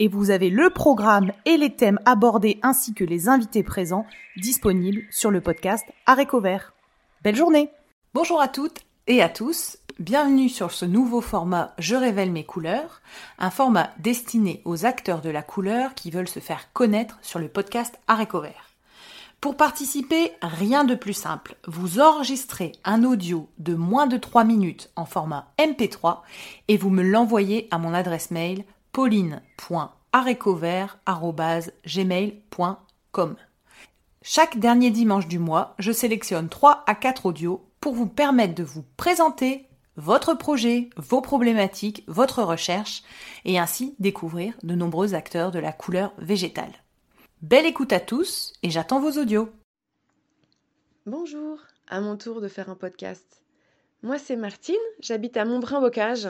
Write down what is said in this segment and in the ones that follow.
et vous avez le programme et les thèmes abordés ainsi que les invités présents disponibles sur le podcast Aréco Vert. Belle journée Bonjour à toutes et à tous, bienvenue sur ce nouveau format Je révèle mes couleurs, un format destiné aux acteurs de la couleur qui veulent se faire connaître sur le podcast Aréco Vert. Pour participer, rien de plus simple. Vous enregistrez un audio de moins de 3 minutes en format MP3 et vous me l'envoyez à mon adresse mail pauline.arécovert.gmail.com. Chaque dernier dimanche du mois, je sélectionne 3 à 4 audios pour vous permettre de vous présenter votre projet, vos problématiques, votre recherche, et ainsi découvrir de nombreux acteurs de la couleur végétale. Belle écoute à tous, et j'attends vos audios. Bonjour, à mon tour de faire un podcast. Moi c'est Martine, j'habite à Montbrun-Bocage,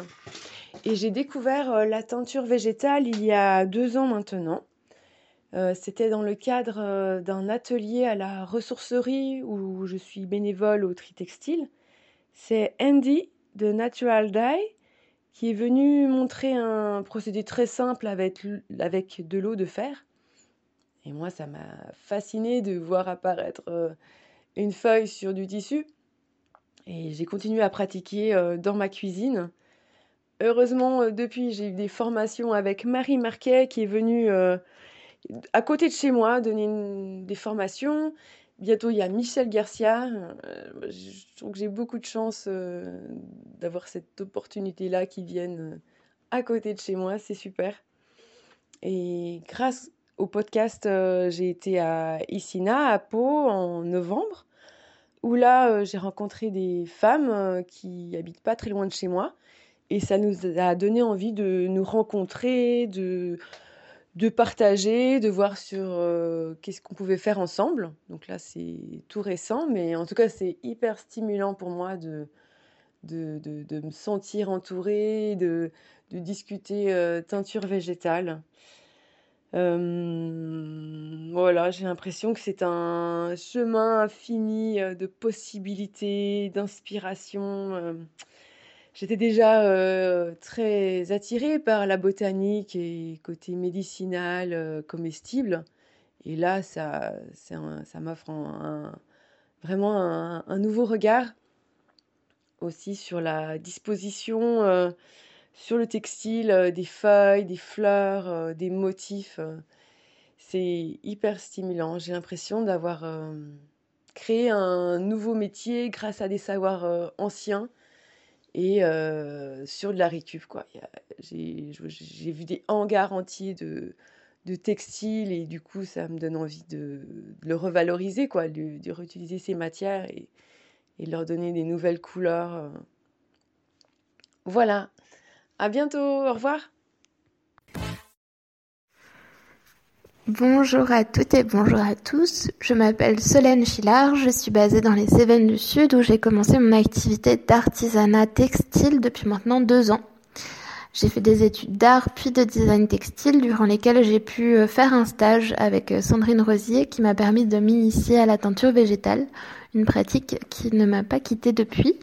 et j'ai découvert euh, la teinture végétale il y a deux ans maintenant. Euh, c'était dans le cadre euh, d'un atelier à la ressourcerie où je suis bénévole au tri textile. C'est Andy de Natural Dye qui est venu montrer un procédé très simple avec, avec de l'eau de fer. Et moi, ça m'a fasciné de voir apparaître une feuille sur du tissu. Et j'ai continué à pratiquer dans ma cuisine. Heureusement, depuis, j'ai eu des formations avec Marie Marquet qui est venue à côté de chez moi donner des formations. Bientôt, il y a Michel Garcia. Euh, je trouve que j'ai beaucoup de chance euh, d'avoir cette opportunité-là qui vienne euh, à côté de chez moi. C'est super. Et grâce au podcast, j'ai été à Issina, à Pau, en novembre, où là, j'ai rencontré des femmes qui habitent pas très loin de chez moi. Et ça nous a donné envie de nous rencontrer, de de partager, de voir sur euh, qu'est-ce qu'on pouvait faire ensemble. Donc là, c'est tout récent, mais en tout cas, c'est hyper stimulant pour moi de, de, me sentir entourée, de, discuter euh, teinture végétale. Euh, voilà, j'ai l'impression que c'est un chemin infini de possibilités, d'inspiration. J'étais déjà euh, très attirée par la botanique et côté médicinal, euh, comestible. Et là, ça, ça m'offre vraiment un, nouveau regard aussi sur la disposition, euh, sur le textile, des feuilles, des fleurs, des motifs. c'est hyper stimulant. J'ai l'impression d'avoir créé un nouveau métier grâce à des savoirs anciens et sur de la récup. J'ai vu des hangars entiers de, de textiles et du coup ça me donne envie de, le revaloriser quoi, de, de, réutiliser ces matières et, et leur donner des nouvelles couleurs. Voilà. À bientôt. Au revoir. Bonjour à toutes et bonjour à tous. Je m'appelle Solène Chillard, je suis basée dans les Cévennes du Sud où j'ai commencé mon activité d'artisanat textile depuis maintenant deux ans. J'ai fait des études d'art puis de design textile durant lesquelles j'ai pu euh, faire un stage avec euh, Sandrine Rosier qui m'a permis de m'initier à la teinture végétale, une pratique qui ne m'a pas quittée depuis.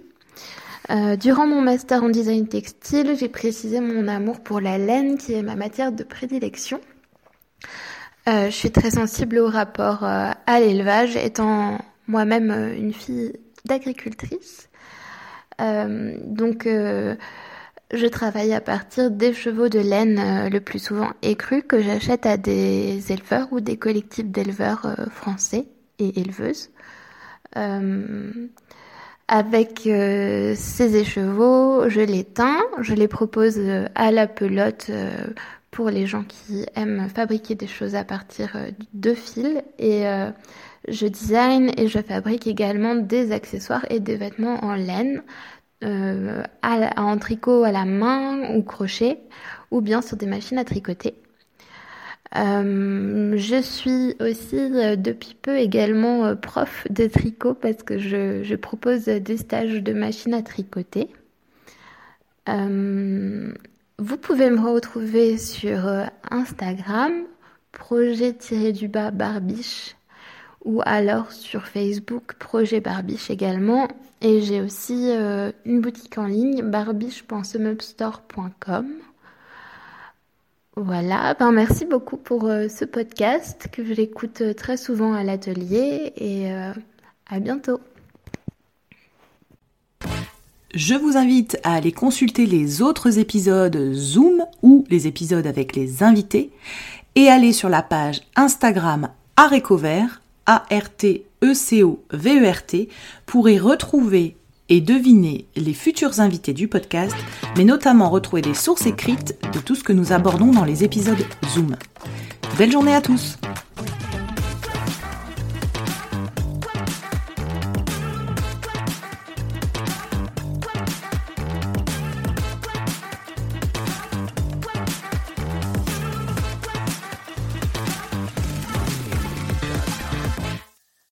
Euh, durant mon master en design textile, j'ai précisé mon amour pour la laine qui est ma matière de prédilection. Euh, je suis très sensible au rapport euh, à l'élevage, étant moi-même euh, une fille d'agricultrice. donc, je travaille à partir des chevaux de laine, le plus souvent écrus, que j'achète à des éleveurs ou des collectifs d'éleveurs français et éleveuses. Avec ces écheveaux, je les teins, je les propose à la pelote pour les gens qui aiment fabriquer des choses à partir euh, de fils. Et euh, je design et je fabrique également des accessoires et des vêtements en laine, euh, en tricot à la main ou crochet, ou bien sur des machines à tricoter. Je suis aussi depuis peu également prof de tricot parce que je, propose des stages de machine à tricoter. Vous pouvez me retrouver sur Instagram, projet-du-bas barbiche ou alors sur Facebook, projet barbiche également. Et j'ai aussi une boutique en ligne, barbiche.semupstore.com. Voilà, ben merci beaucoup pour euh, ce podcast que je l'écoute euh, très souvent à l'atelier et euh, à bientôt. Je vous invite à aller consulter les autres épisodes Zoom ou les épisodes avec les invités et aller sur la page Instagram Arécovert, A-R-T-E-C-O-V-E-R-T, e pour y retrouver et deviner les futurs invités du podcast, mais notamment retrouver des sources écrites de tout ce que nous abordons dans les épisodes Zoom. Belle journée à tous